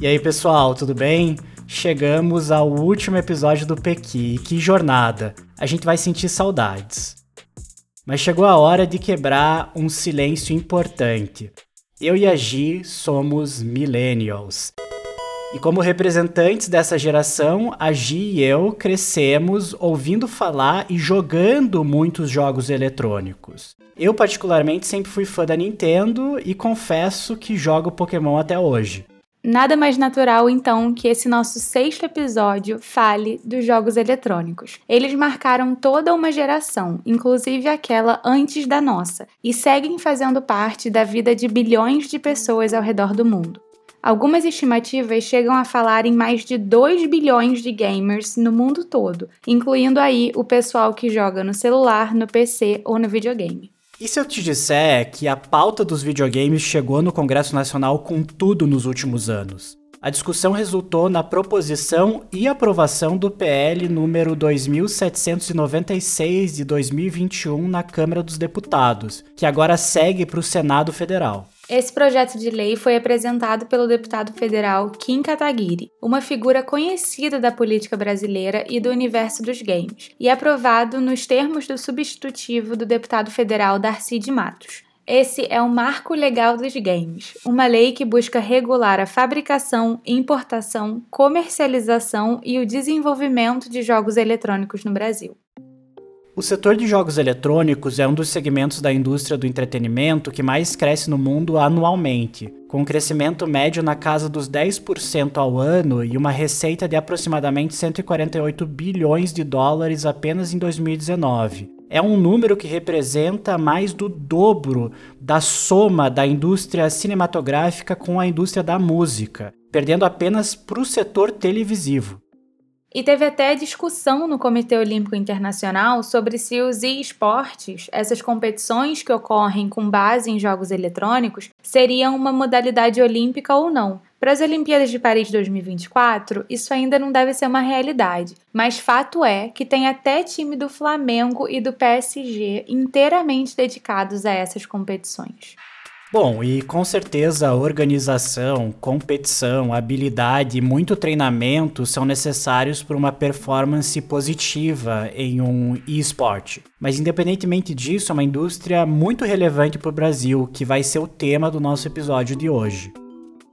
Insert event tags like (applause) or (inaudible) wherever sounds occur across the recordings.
E aí, pessoal, tudo bem? Chegamos ao último episódio do Pequi. Que jornada! A gente vai sentir saudades. Mas chegou a hora de quebrar um silêncio importante. Eu e a Gi somos millennials. E como representantes dessa geração, a Gi e eu crescemos ouvindo falar e jogando muitos jogos eletrônicos. Eu, particularmente, sempre fui fã da Nintendo e confesso que jogo Pokémon até hoje. Nada mais natural, então, que esse nosso sexto episódio fale dos jogos eletrônicos. Eles marcaram toda uma geração, inclusive aquela antes da nossa, e seguem fazendo parte da vida de bilhões de pessoas ao redor do mundo. Algumas estimativas chegam a falar em mais de 2 bilhões de gamers no mundo todo, incluindo aí o pessoal que joga no celular, no PC ou no videogame. E se eu te disser que a pauta dos videogames chegou no Congresso Nacional com tudo nos últimos anos? A discussão resultou na proposição e aprovação do PL número 2796 de 2021 na Câmara dos Deputados, que agora segue para o Senado Federal. Esse projeto de lei foi apresentado pelo deputado federal Kim Kataguiri, uma figura conhecida da política brasileira e do universo dos games, e aprovado nos termos do substitutivo do deputado federal Darcy de Matos. Esse é o Marco Legal dos Games, uma lei que busca regular a fabricação, importação, comercialização e o desenvolvimento de jogos eletrônicos no Brasil. O setor de jogos eletrônicos é um dos segmentos da indústria do entretenimento que mais cresce no mundo anualmente, com um crescimento médio na casa dos 10% ao ano e uma receita de aproximadamente 148 bilhões de dólares apenas em 2019. É um número que representa mais do dobro da soma da indústria cinematográfica com a indústria da música, perdendo apenas para o setor televisivo. E teve até discussão no Comitê Olímpico Internacional sobre se os e-esportes, essas competições que ocorrem com base em jogos eletrônicos, seriam uma modalidade olímpica ou não. Para as Olimpíadas de Paris 2024, isso ainda não deve ser uma realidade, mas fato é que tem até time do Flamengo e do PSG inteiramente dedicados a essas competições. Bom, e com certeza organização, competição, habilidade e muito treinamento são necessários para uma performance positiva em um esporte. Mas independentemente disso, é uma indústria muito relevante para o Brasil, que vai ser o tema do nosso episódio de hoje.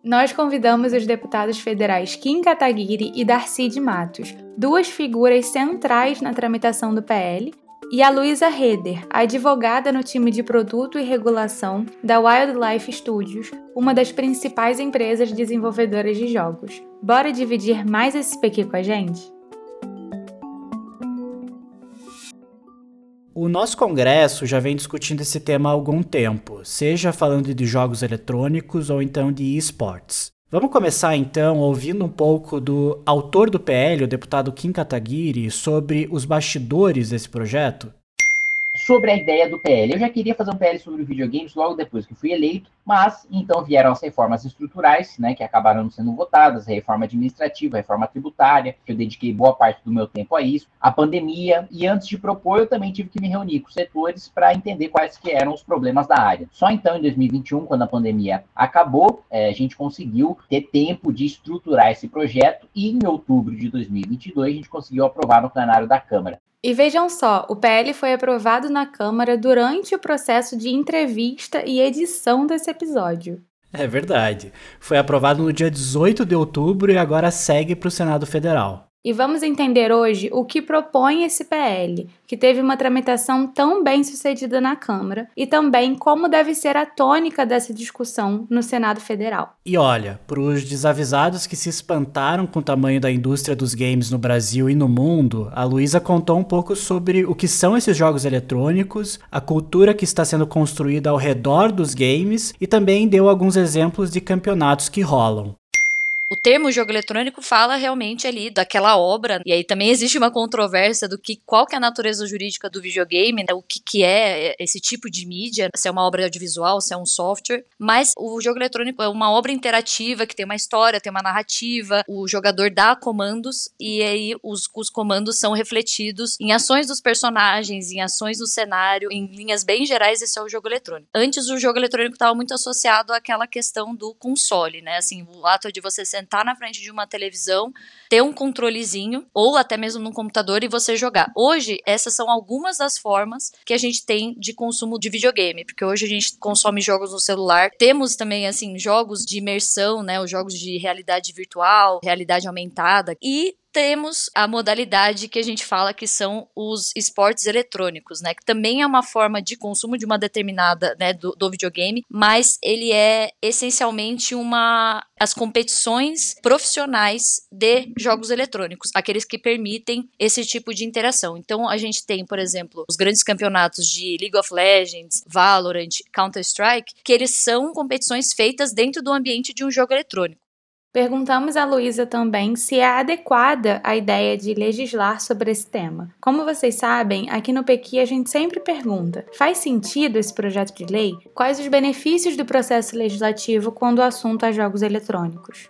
Nós convidamos os deputados federais Kim Kataguiri e Darcy de Matos, duas figuras centrais na tramitação do PL, e a Luísa Heder, advogada no time de produto e regulação da Wildlife Studios, uma das principais empresas desenvolvedoras de jogos. Bora dividir mais esse PQ com a gente? O nosso congresso já vem discutindo esse tema há algum tempo, seja falando de jogos eletrônicos ou então de esportes. Vamos começar então ouvindo um pouco do autor do PL, o deputado Kim Kataguiri, sobre os bastidores desse projeto? Sobre a ideia do PL. Eu já queria fazer um PL sobre videogames logo depois que fui eleito, mas então vieram as reformas estruturais, né, que acabaram sendo votadas, a reforma administrativa, a reforma tributária, que eu dediquei boa parte do meu tempo a isso, a pandemia, e antes de propor, eu também tive que me reunir com os setores para entender quais que eram os problemas da área. Só então, em 2021, quando a pandemia acabou, é, a gente conseguiu ter tempo de estruturar esse projeto, e em outubro de 2022, a gente conseguiu aprovar no plenário da Câmara. E vejam só, o PL foi aprovado na Câmara durante o processo de entrevista e edição desse episódio. É verdade. Foi aprovado no dia 18 de outubro e agora segue para o Senado Federal. E vamos entender hoje o que propõe esse PL, que teve uma tramitação tão bem sucedida na Câmara, e também como deve ser a tônica dessa discussão no Senado Federal. E olha, para os desavisados que se espantaram com o tamanho da indústria dos games no Brasil e no mundo, a Luísa contou um pouco sobre o que são esses jogos eletrônicos, a cultura que está sendo construída ao redor dos games e também deu alguns exemplos de campeonatos que rolam. O termo jogo eletrônico fala realmente ali daquela obra, e aí também existe uma controvérsia do que qual que é a natureza jurídica do videogame, né, o que, que é esse tipo de mídia, se é uma obra audiovisual, se é um software, mas o jogo eletrônico é uma obra interativa que tem uma história, tem uma narrativa, o jogador dá comandos e aí os, os comandos são refletidos em ações dos personagens, em ações do cenário, em linhas bem gerais, esse é o jogo eletrônico. Antes o jogo eletrônico estava muito associado àquela questão do console, né, assim, o ato de você sentar na frente de uma televisão, ter um controlezinho ou até mesmo num computador e você jogar. Hoje, essas são algumas das formas que a gente tem de consumo de videogame, porque hoje a gente consome jogos no celular. Temos também assim jogos de imersão, né, os jogos de realidade virtual, realidade aumentada e temos a modalidade que a gente fala que são os esportes eletrônicos, né? Que também é uma forma de consumo de uma determinada, né, do, do videogame, mas ele é essencialmente uma as competições profissionais de jogos eletrônicos, aqueles que permitem esse tipo de interação. Então a gente tem, por exemplo, os grandes campeonatos de League of Legends, Valorant, Counter-Strike, que eles são competições feitas dentro do ambiente de um jogo eletrônico. Perguntamos a Luísa também se é adequada a ideia de legislar sobre esse tema. Como vocês sabem, aqui no Pequi a gente sempre pergunta: faz sentido esse projeto de lei? Quais os benefícios do processo legislativo quando o assunto é jogos eletrônicos?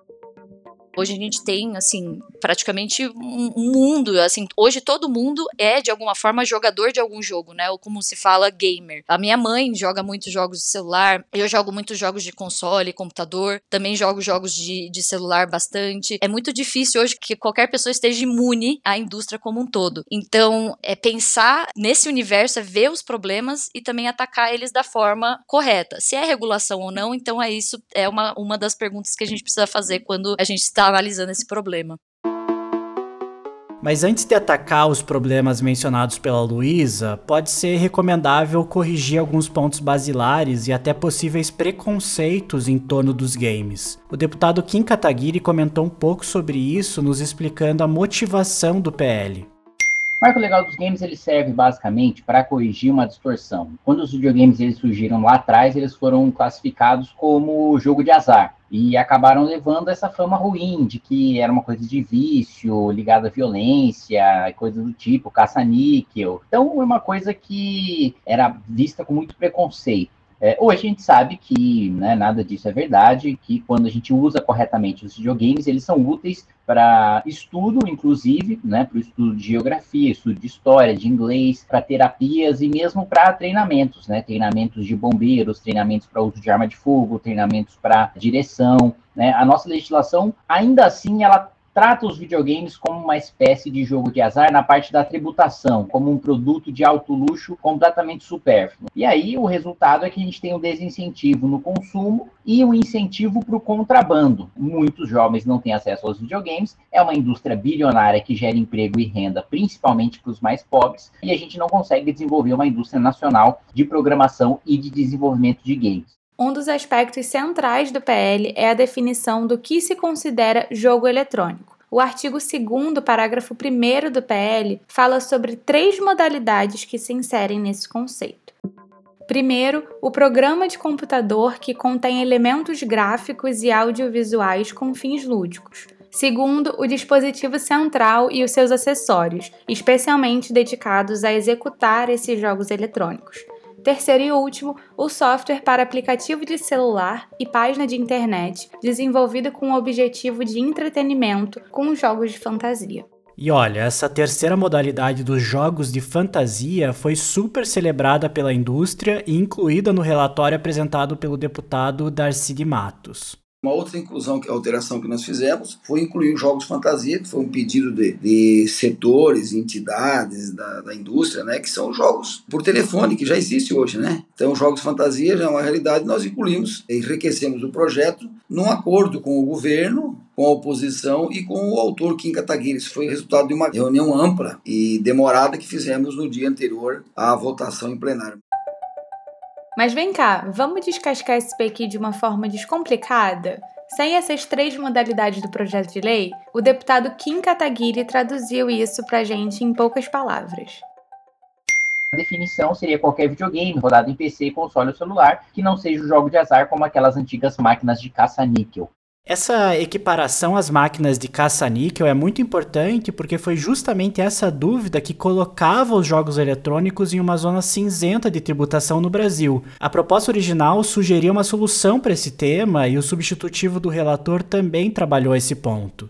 Hoje a gente tem, assim, praticamente um mundo, assim, hoje todo mundo é, de alguma forma, jogador de algum jogo, né? Ou como se fala, gamer. A minha mãe joga muitos jogos de celular, eu jogo muitos jogos de console, computador, também jogo jogos de, de celular bastante. É muito difícil hoje que qualquer pessoa esteja imune à indústria como um todo. Então, é pensar nesse universo, é ver os problemas e também atacar eles da forma correta. Se é regulação ou não, então é isso, é uma, uma das perguntas que a gente precisa fazer quando a gente está analisando esse problema. Mas antes de atacar os problemas mencionados pela Luísa, pode ser recomendável corrigir alguns pontos basilares e até possíveis preconceitos em torno dos games. O deputado Kim Kataguiri comentou um pouco sobre isso, nos explicando a motivação do PL. O marco legal dos games ele serve basicamente para corrigir uma distorção. Quando os videogames eles surgiram lá atrás, eles foram classificados como jogo de azar e acabaram levando essa fama ruim de que era uma coisa de vício, ligada à violência, coisa do tipo, caça-níquel. Então, é uma coisa que era vista com muito preconceito. É, hoje a gente sabe que né, nada disso é verdade, que quando a gente usa corretamente os videogames, eles são úteis para estudo, inclusive, né, para o estudo de geografia, estudo de história, de inglês, para terapias e mesmo para treinamentos, né, treinamentos de bombeiros, treinamentos para uso de arma de fogo, treinamentos para direção. Né. A nossa legislação, ainda assim, ela trata os videogames como uma espécie de jogo de azar na parte da tributação, como um produto de alto luxo completamente supérfluo. E aí o resultado é que a gente tem um desincentivo no consumo e um incentivo para o contrabando. Muitos jovens não têm acesso aos videogames, é uma indústria bilionária que gera emprego e renda, principalmente para os mais pobres, e a gente não consegue desenvolver uma indústria nacional de programação e de desenvolvimento de games. Um dos aspectos centrais do PL é a definição do que se considera jogo eletrônico. O artigo 2, parágrafo 1 do PL, fala sobre três modalidades que se inserem nesse conceito. Primeiro, o programa de computador que contém elementos gráficos e audiovisuais com fins lúdicos. Segundo, o dispositivo central e os seus acessórios, especialmente dedicados a executar esses jogos eletrônicos. Terceiro e último, o software para aplicativo de celular e página de internet, desenvolvido com o objetivo de entretenimento com jogos de fantasia. E olha, essa terceira modalidade dos jogos de fantasia foi super celebrada pela indústria e incluída no relatório apresentado pelo deputado Darcy de Matos. Uma outra inclusão, alteração que nós fizemos, foi incluir os jogos fantasia, que foi um pedido de, de setores, entidades da, da, indústria, né, que são jogos por telefone, que já existe hoje, né? Então, jogos fantasia já é uma realidade, nós incluímos, enriquecemos o projeto num acordo com o governo, com a oposição e com o autor Kim Kataguiri. Isso foi resultado de uma reunião ampla e demorada que fizemos no dia anterior à votação em plenário. Mas vem cá, vamos descascar esse PQ de uma forma descomplicada? Sem essas três modalidades do projeto de lei, o deputado Kim Kataguiri traduziu isso pra gente em poucas palavras. A definição seria qualquer videogame rodado em PC, console ou celular que não seja um jogo de azar como aquelas antigas máquinas de caça-níquel. Essa equiparação às máquinas de caça-níquel é muito importante porque foi justamente essa dúvida que colocava os jogos eletrônicos em uma zona cinzenta de tributação no Brasil. A proposta original sugeria uma solução para esse tema e o substitutivo do relator também trabalhou esse ponto.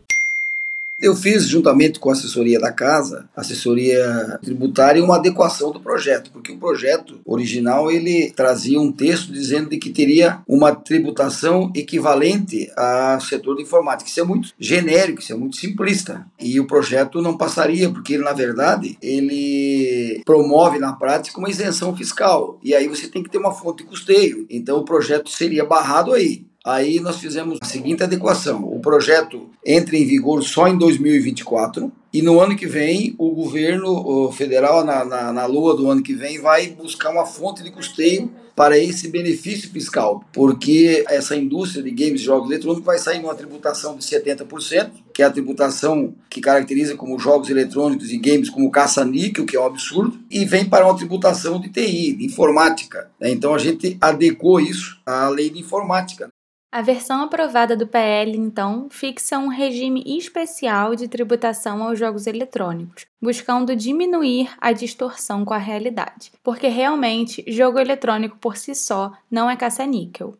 Eu fiz, juntamente com a assessoria da casa, assessoria tributária, uma adequação do projeto, porque o projeto original ele trazia um texto dizendo de que teria uma tributação equivalente ao setor de informática. Isso é muito genérico, isso é muito simplista. E o projeto não passaria, porque ele, na verdade, ele promove na prática uma isenção fiscal. E aí você tem que ter uma fonte de custeio. Então o projeto seria barrado aí. Aí nós fizemos a seguinte adequação: o projeto entra em vigor só em 2024 e no ano que vem o governo federal, na, na, na lua do ano que vem, vai buscar uma fonte de custeio para esse benefício fiscal, porque essa indústria de games e jogos eletrônicos vai sair numa tributação de 70%, que é a tributação que caracteriza como jogos eletrônicos e games como caça-níquel, que é um absurdo, e vem para uma tributação de TI, de informática. Então a gente adequou isso à lei de informática. A versão aprovada do PL, então, fixa um regime especial de tributação aos jogos eletrônicos, buscando diminuir a distorção com a realidade, porque realmente jogo eletrônico por si só não é caça-níquel.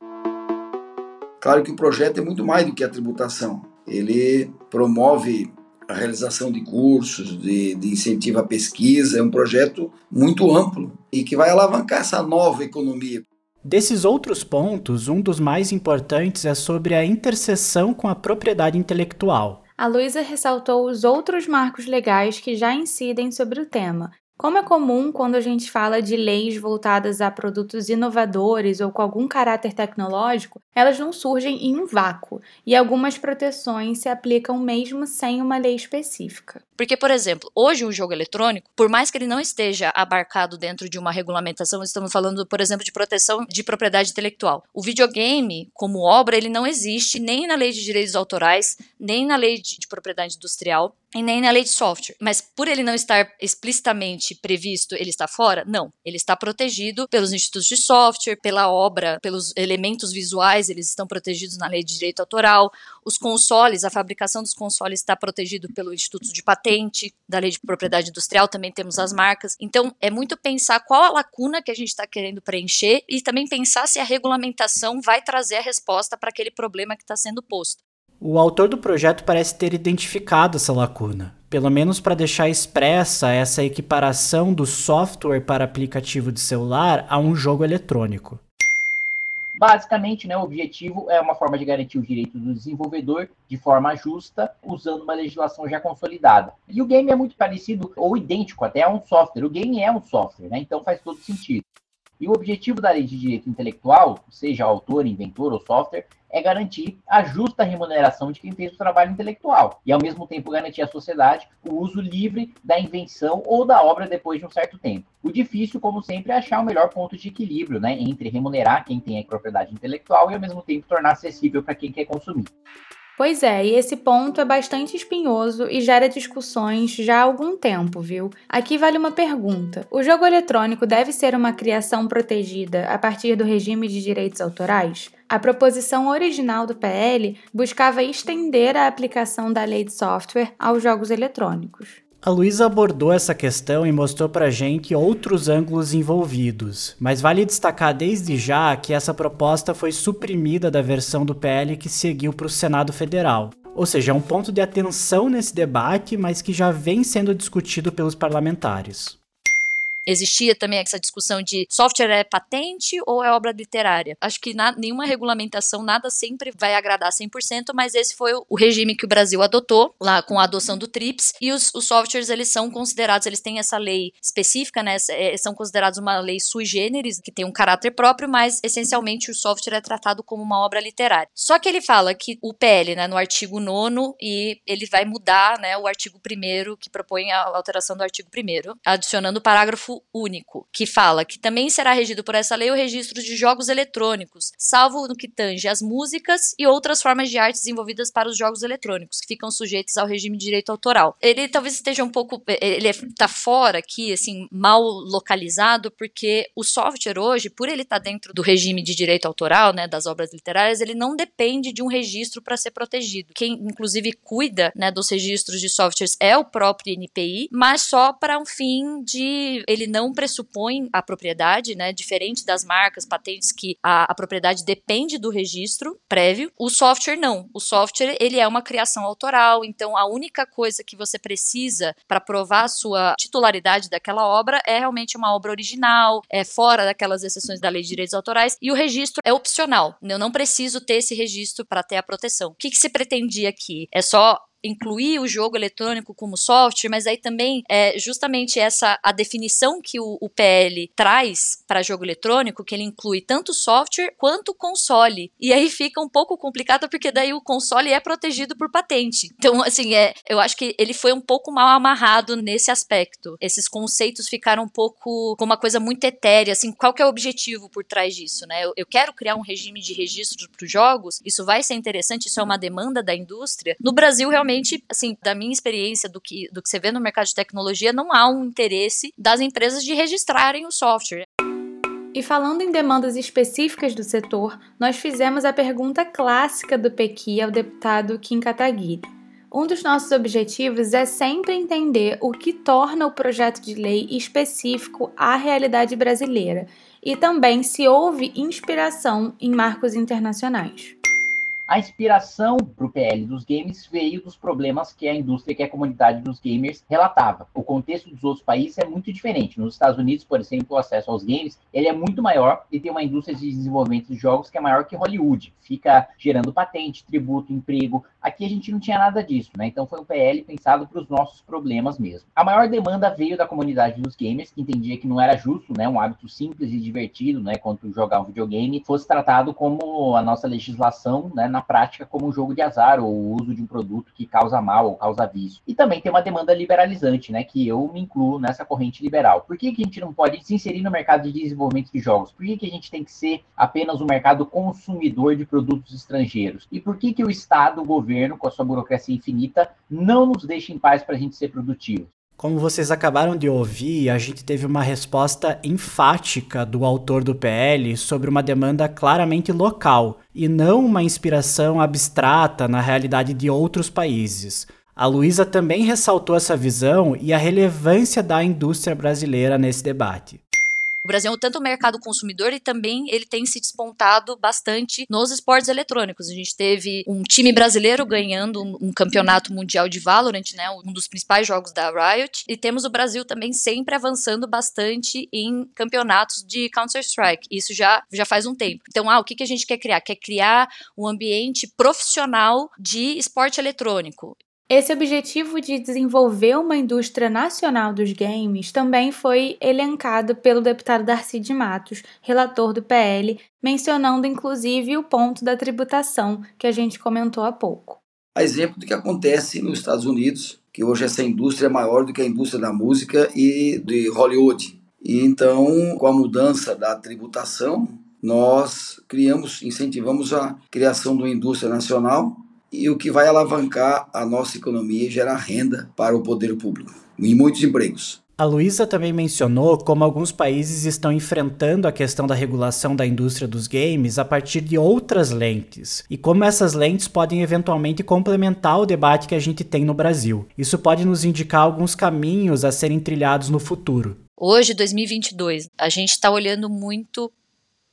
Claro que o projeto é muito mais do que a tributação. Ele promove a realização de cursos, de, de incentivo à pesquisa, é um projeto muito amplo e que vai alavancar essa nova economia. Desses outros pontos, um dos mais importantes é sobre a interseção com a propriedade intelectual. A Luísa ressaltou os outros marcos legais que já incidem sobre o tema, como é comum quando a gente fala de leis voltadas a produtos inovadores ou com algum caráter tecnológico, elas não surgem em um vácuo e algumas proteções se aplicam mesmo sem uma lei específica. Porque, por exemplo, hoje um jogo eletrônico, por mais que ele não esteja abarcado dentro de uma regulamentação, estamos falando, por exemplo, de proteção de propriedade intelectual. O videogame, como obra, ele não existe nem na lei de direitos autorais, nem na lei de, de propriedade industrial e nem na lei de software. Mas por ele não estar explicitamente previsto, ele está fora? Não. Ele está protegido pelos institutos de software, pela obra, pelos elementos visuais, eles estão protegidos na lei de direito autoral. Os consoles, a fabricação dos consoles está protegido pelo Instituto de Patente, da lei de propriedade industrial, também temos as marcas. Então, é muito pensar qual a lacuna que a gente está querendo preencher e também pensar se a regulamentação vai trazer a resposta para aquele problema que está sendo posto. O autor do projeto parece ter identificado essa lacuna, pelo menos para deixar expressa essa equiparação do software para aplicativo de celular a um jogo eletrônico. Basicamente, né, o objetivo é uma forma de garantir os direitos do desenvolvedor de forma justa, usando uma legislação já consolidada. E o game é muito parecido, ou idêntico até a um software. O game é um software, né, então faz todo sentido. E o objetivo da lei de direito intelectual, seja autor, inventor ou software, é garantir a justa remuneração de quem fez o trabalho intelectual e, ao mesmo tempo, garantir à sociedade o uso livre da invenção ou da obra depois de um certo tempo. O difícil, como sempre, é achar o melhor ponto de equilíbrio né, entre remunerar quem tem a propriedade intelectual e, ao mesmo tempo, tornar acessível para quem quer consumir. Pois é, e esse ponto é bastante espinhoso e gera discussões já há algum tempo, viu? Aqui vale uma pergunta: o jogo eletrônico deve ser uma criação protegida a partir do regime de direitos autorais? A proposição original do PL buscava estender a aplicação da lei de software aos jogos eletrônicos. A Luísa abordou essa questão e mostrou pra gente outros ângulos envolvidos, mas vale destacar desde já que essa proposta foi suprimida da versão do PL que seguiu para o Senado Federal. Ou seja, é um ponto de atenção nesse debate, mas que já vem sendo discutido pelos parlamentares. Existia também essa discussão de software é patente ou é obra literária. Acho que na, nenhuma regulamentação, nada sempre vai agradar 100%, mas esse foi o, regime que o Brasil adotou, lá com a adoção do TRIPS, e os, os softwares, eles são considerados, eles têm essa lei específica, né, é, são considerados uma lei sui generis, que tem um caráter próprio, mas essencialmente o software é tratado como uma obra literária. Só que ele fala que o PL, né, no artigo 9 e ele vai mudar, né, o artigo 1 que propõe a alteração do artigo 1 adicionando o parágrafo único, que fala que também será regido por essa lei o registro de jogos eletrônicos, salvo no que tange as músicas e outras formas de arte desenvolvidas para os jogos eletrônicos, que ficam sujeitos ao regime de direito autoral. Ele talvez esteja um pouco, ele está fora aqui, assim, mal localizado, porque o software hoje, por ele estar tá dentro do regime de direito autoral, né, das obras literárias, ele não depende de um registro para ser protegido. Quem, inclusive, cuida, né, dos registros de softwares é o próprio NPI, mas só para um fim de ele ele não pressupõe a propriedade, né? Diferente das marcas, patentes que a, a propriedade depende do registro prévio. O software não. O software ele é uma criação autoral, então a única coisa que você precisa para provar a sua titularidade daquela obra é realmente uma obra original, é fora daquelas exceções da lei de direitos autorais e o registro é opcional. Eu não preciso ter esse registro para ter a proteção. O que, que se pretendia aqui? É só incluir o jogo eletrônico como software, mas aí também é justamente essa a definição que o, o PL traz para jogo eletrônico, que ele inclui tanto software quanto console. E aí fica um pouco complicado porque daí o console é protegido por patente. Então, assim, é, eu acho que ele foi um pouco mal amarrado nesse aspecto. Esses conceitos ficaram um pouco com uma coisa muito etérea, assim, qual que é o objetivo por trás disso, né? Eu, eu quero criar um regime de registro para os jogos, isso vai ser interessante, isso é uma demanda da indústria. No Brasil, realmente realmente, assim, da minha experiência, do que, do que você vê no mercado de tecnologia, não há um interesse das empresas de registrarem o software. E falando em demandas específicas do setor, nós fizemos a pergunta clássica do Pequi ao deputado Kim Kataguiri. Um dos nossos objetivos é sempre entender o que torna o projeto de lei específico à realidade brasileira e também se houve inspiração em marcos internacionais. A inspiração para o PL dos games veio dos problemas que a indústria, que a comunidade dos gamers relatava. O contexto dos outros países é muito diferente. Nos Estados Unidos, por exemplo, o acesso aos games ele é muito maior e tem uma indústria de desenvolvimento de jogos que é maior que Hollywood. Fica gerando patente, tributo, emprego. Aqui a gente não tinha nada disso, né? Então foi um PL pensado para os nossos problemas mesmo. A maior demanda veio da comunidade dos gamers, que entendia que não era justo, né? Um hábito simples e divertido, né? Quanto jogar um videogame fosse tratado como a nossa legislação, né? Na prática como um jogo de azar ou o uso de um produto que causa mal ou causa vício. E também tem uma demanda liberalizante, né, que eu me incluo nessa corrente liberal. Por que, que a gente não pode se inserir no mercado de desenvolvimento de jogos? Por que, que a gente tem que ser apenas um mercado consumidor de produtos estrangeiros? E por que, que o Estado, o governo, com a sua burocracia infinita, não nos deixa em paz para a gente ser produtivo? Como vocês acabaram de ouvir, a gente teve uma resposta enfática do autor do PL sobre uma demanda claramente local e não uma inspiração abstrata na realidade de outros países. A Luísa também ressaltou essa visão e a relevância da indústria brasileira nesse debate. O Brasil é tanto mercado consumidor e também ele tem se despontado bastante nos esportes eletrônicos. A gente teve um time brasileiro ganhando um, um campeonato mundial de Valorant, né, um dos principais jogos da Riot, e temos o Brasil também sempre avançando bastante em campeonatos de Counter-Strike. Isso já, já faz um tempo. Então, ah, o que, que a gente quer criar? Quer criar um ambiente profissional de esporte eletrônico. Esse objetivo de desenvolver uma indústria nacional dos games também foi elencado pelo deputado Darcy de Matos, relator do PL, mencionando inclusive o ponto da tributação que a gente comentou há pouco. A exemplo do que acontece nos Estados Unidos, que hoje essa indústria é maior do que a indústria da música e de Hollywood. E então, com a mudança da tributação, nós criamos, incentivamos a criação de uma indústria nacional e o que vai alavancar a nossa economia e gerar renda para o poder público e muitos empregos. A Luísa também mencionou como alguns países estão enfrentando a questão da regulação da indústria dos games a partir de outras lentes, e como essas lentes podem eventualmente complementar o debate que a gente tem no Brasil. Isso pode nos indicar alguns caminhos a serem trilhados no futuro. Hoje, 2022, a gente está olhando muito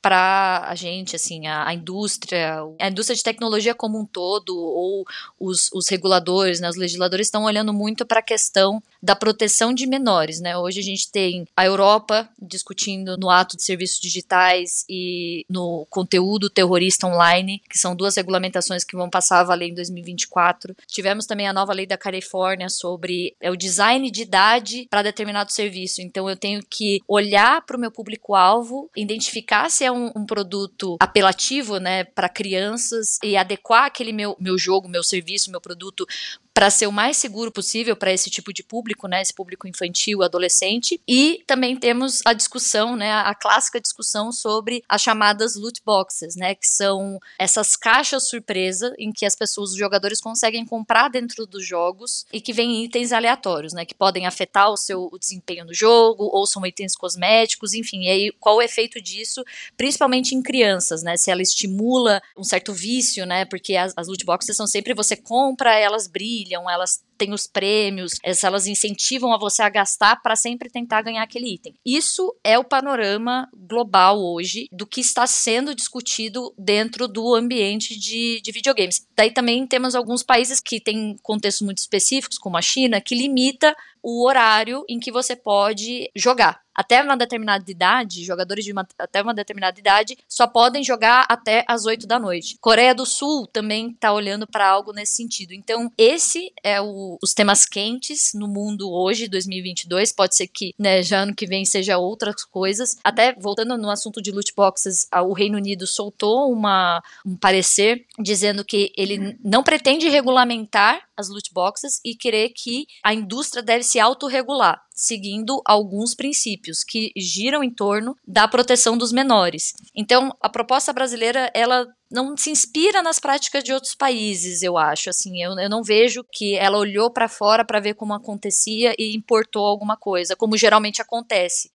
para a gente, assim, a, a, indústria, a indústria de tecnologia como um todo, ou os, os reguladores, né, os legisladores estão olhando muito para a questão da proteção de menores, né? Hoje a gente tem a Europa discutindo no ato de serviços digitais e no conteúdo terrorista online, que são duas regulamentações que vão passar a valer em 2024. Tivemos também a nova lei da Califórnia sobre é, o design de idade para determinado serviço. Então eu tenho que olhar para o meu público-alvo, identificar se é um, um produto apelativo, né, para crianças e adequar aquele meu, meu jogo, meu serviço, meu produto para ser o mais seguro possível para esse tipo de público, né, esse público infantil, adolescente. E também temos a discussão, né, a clássica discussão sobre as chamadas loot boxes, né, que são essas caixas surpresa em que as pessoas, os jogadores conseguem comprar dentro dos jogos e que vêm itens aleatórios, né, que podem afetar o seu o desempenho no jogo ou são itens cosméticos, enfim. E aí qual o efeito disso, principalmente em crianças, né? Se ela estimula um certo vício, né? Porque as, as loot boxes são sempre você compra, elas brilham brilham, elas tem os prêmios, elas incentivam a você a gastar para sempre tentar ganhar aquele item. Isso é o panorama global hoje do que está sendo discutido dentro do ambiente de, de videogames. Daí também temos alguns países que têm contextos muito específicos, como a China, que limita o horário em que você pode jogar. Até uma determinada idade, jogadores de uma, até uma determinada idade só podem jogar até as 8 da noite. Coreia do Sul também está olhando para algo nesse sentido. Então, esse é o, os temas quentes no mundo hoje, 2022. Pode ser que né, já ano que vem seja outras coisas. Até voltando no assunto de loot boxes, o Reino Unido soltou uma, um parecer dizendo que ele não pretende regulamentar as loot boxes e querer que a indústria deve se autorregular, seguindo alguns princípios que giram em torno da proteção dos menores. Então, a proposta brasileira, ela não se inspira nas práticas de outros países, eu acho. Assim, eu, eu não vejo que ela olhou para fora para ver como acontecia e importou alguma coisa, como geralmente acontece.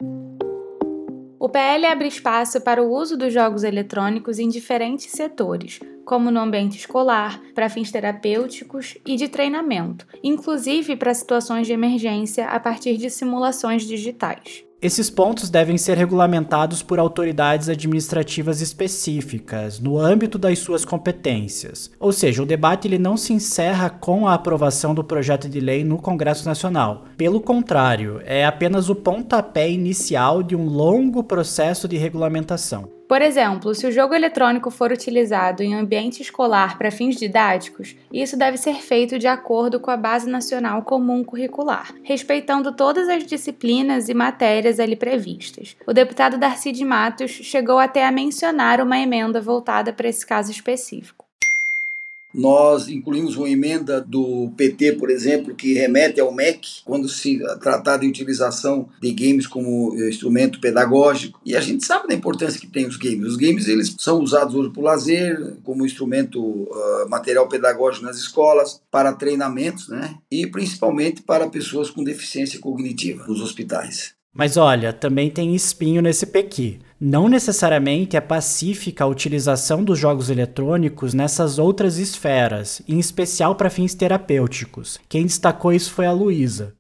O PL abre espaço para o uso dos jogos eletrônicos em diferentes setores, como no ambiente escolar, para fins terapêuticos e de treinamento, inclusive para situações de emergência a partir de simulações digitais. Esses pontos devem ser regulamentados por autoridades administrativas específicas, no âmbito das suas competências. Ou seja, o debate ele não se encerra com a aprovação do projeto de lei no Congresso Nacional. Pelo contrário, é apenas o pontapé inicial de um longo processo de regulamentação. Por exemplo, se o jogo eletrônico for utilizado em ambiente escolar para fins didáticos, isso deve ser feito de acordo com a Base Nacional Comum Curricular, respeitando todas as disciplinas e matérias ali previstas. O deputado Darcy de Matos chegou até a mencionar uma emenda voltada para esse caso específico. Nós incluímos uma emenda do PT, por exemplo, que remete ao MEC, quando se tratar de utilização de games como instrumento pedagógico. E a gente sabe da importância que tem os games. Os games eles são usados hoje por lazer, como instrumento uh, material pedagógico nas escolas, para treinamentos, né? E principalmente para pessoas com deficiência cognitiva nos hospitais. Mas olha, também tem espinho nesse pequi. Não necessariamente é pacífica a utilização dos jogos eletrônicos nessas outras esferas, em especial para fins terapêuticos. Quem destacou isso foi a Luísa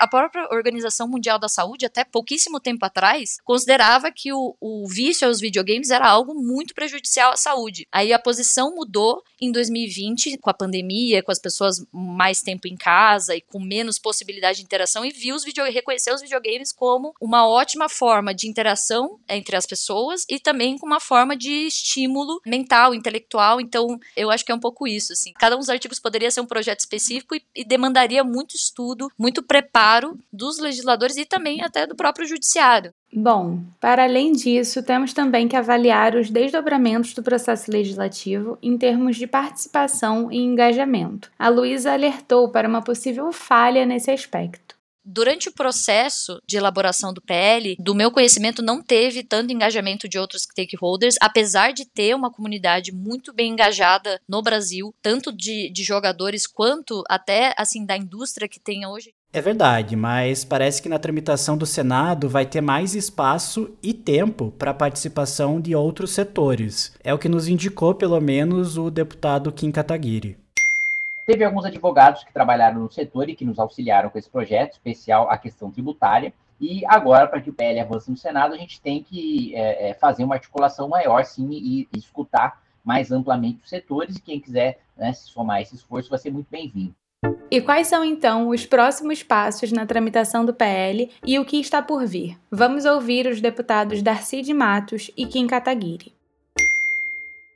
a própria Organização Mundial da Saúde, até pouquíssimo tempo atrás, considerava que o, o vício aos videogames era algo muito prejudicial à saúde. Aí a posição mudou em 2020, com a pandemia, com as pessoas mais tempo em casa e com menos possibilidade de interação, e viu os video, reconheceu os videogames como uma ótima forma de interação entre as pessoas e também com uma forma de estímulo mental, intelectual. Então, eu acho que é um pouco isso. Assim. Cada um dos artigos poderia ser um projeto específico e, e demandaria muito estudo, muito preparo dos legisladores e também até do próprio judiciário. Bom, para além disso, temos também que avaliar os desdobramentos do processo legislativo em termos de participação e engajamento. A Luísa alertou para uma possível falha nesse aspecto. Durante o processo de elaboração do PL, do meu conhecimento, não teve tanto engajamento de outros stakeholders, apesar de ter uma comunidade muito bem engajada no Brasil, tanto de, de jogadores quanto até assim da indústria que tem hoje. É verdade, mas parece que na tramitação do Senado vai ter mais espaço e tempo para a participação de outros setores. É o que nos indicou, pelo menos, o deputado Kim Kataguiri. Teve alguns advogados que trabalharam no setor e que nos auxiliaram com esse projeto, especial a questão tributária. E agora, para que o PL avance no Senado, a gente tem que é, é, fazer uma articulação maior, sim, e, e, escutar mais amplamente os setores. E quem quiser né, se somar a esse esforço vai ser muito bem-vindo. E quais são então os próximos passos na tramitação do PL e o que está por vir? Vamos ouvir os deputados Darcy de Matos e Kim Kataguiri.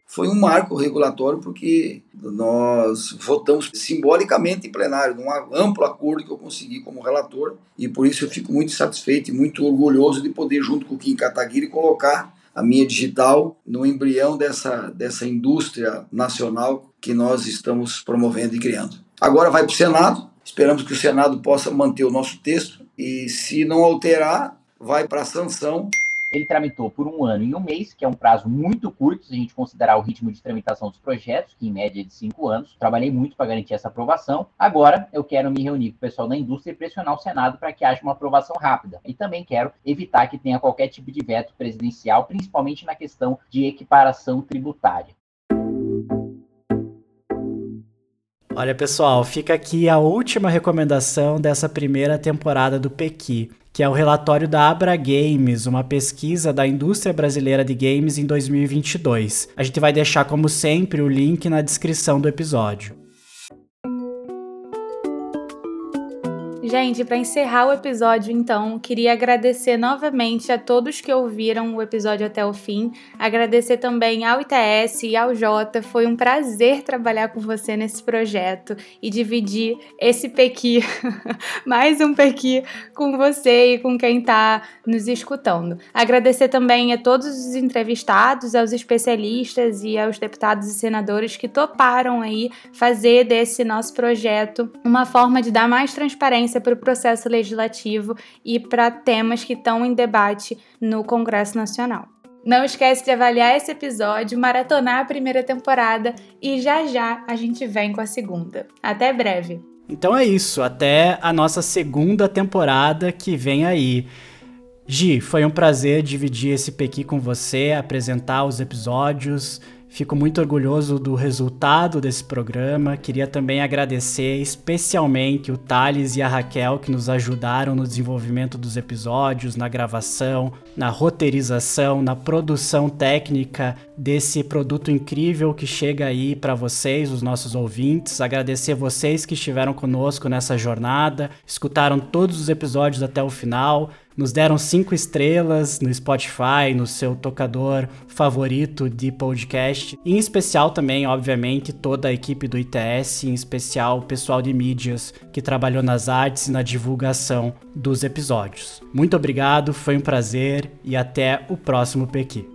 Foi um marco regulatório porque nós votamos simbolicamente em plenário, num amplo acordo que eu consegui como relator, e por isso eu fico muito satisfeito e muito orgulhoso de poder, junto com o Kim Kataguiri, colocar a minha digital no embrião dessa, dessa indústria nacional que nós estamos promovendo e criando. Agora vai para o Senado, esperamos que o Senado possa manter o nosso texto e, se não alterar, vai para a sanção. Ele tramitou por um ano e um mês, que é um prazo muito curto, se a gente considerar o ritmo de tramitação dos projetos, que em média é de cinco anos. Trabalhei muito para garantir essa aprovação. Agora, eu quero me reunir com o pessoal da indústria e pressionar o Senado para que haja uma aprovação rápida. E também quero evitar que tenha qualquer tipo de veto presidencial, principalmente na questão de equiparação tributária. Olha, pessoal, fica aqui a última recomendação dessa primeira temporada do Pequi, que é o relatório da Abra Games, uma pesquisa da indústria brasileira de games em 2022. A gente vai deixar, como sempre, o link na descrição do episódio. Gente, para encerrar o episódio, então, queria agradecer novamente a todos que ouviram o episódio até o fim. Agradecer também ao ITS e ao Jota. Foi um prazer trabalhar com você nesse projeto e dividir esse Pequi, (laughs) mais um Pequi, com você e com quem está nos escutando. Agradecer também a todos os entrevistados, aos especialistas e aos deputados e senadores que toparam aí fazer desse nosso projeto uma forma de dar mais transparência para o processo legislativo e para temas que estão em debate no Congresso Nacional. Não esquece de avaliar esse episódio, maratonar a primeira temporada e já já a gente vem com a segunda. Até breve! Então é isso, até a nossa segunda temporada que vem aí. Gi, foi um prazer dividir esse pequi com você, apresentar os episódios. Fico muito orgulhoso do resultado desse programa. Queria também agradecer especialmente o Thales e a Raquel que nos ajudaram no desenvolvimento dos episódios, na gravação, na roteirização, na produção técnica desse produto incrível que chega aí para vocês, os nossos ouvintes. Agradecer vocês que estiveram conosco nessa jornada, escutaram todos os episódios até o final nos deram cinco estrelas no Spotify, no seu tocador favorito de podcast. Em especial também, obviamente, toda a equipe do ITS, em especial o pessoal de mídias que trabalhou nas artes e na divulgação dos episódios. Muito obrigado, foi um prazer e até o próximo Pequi.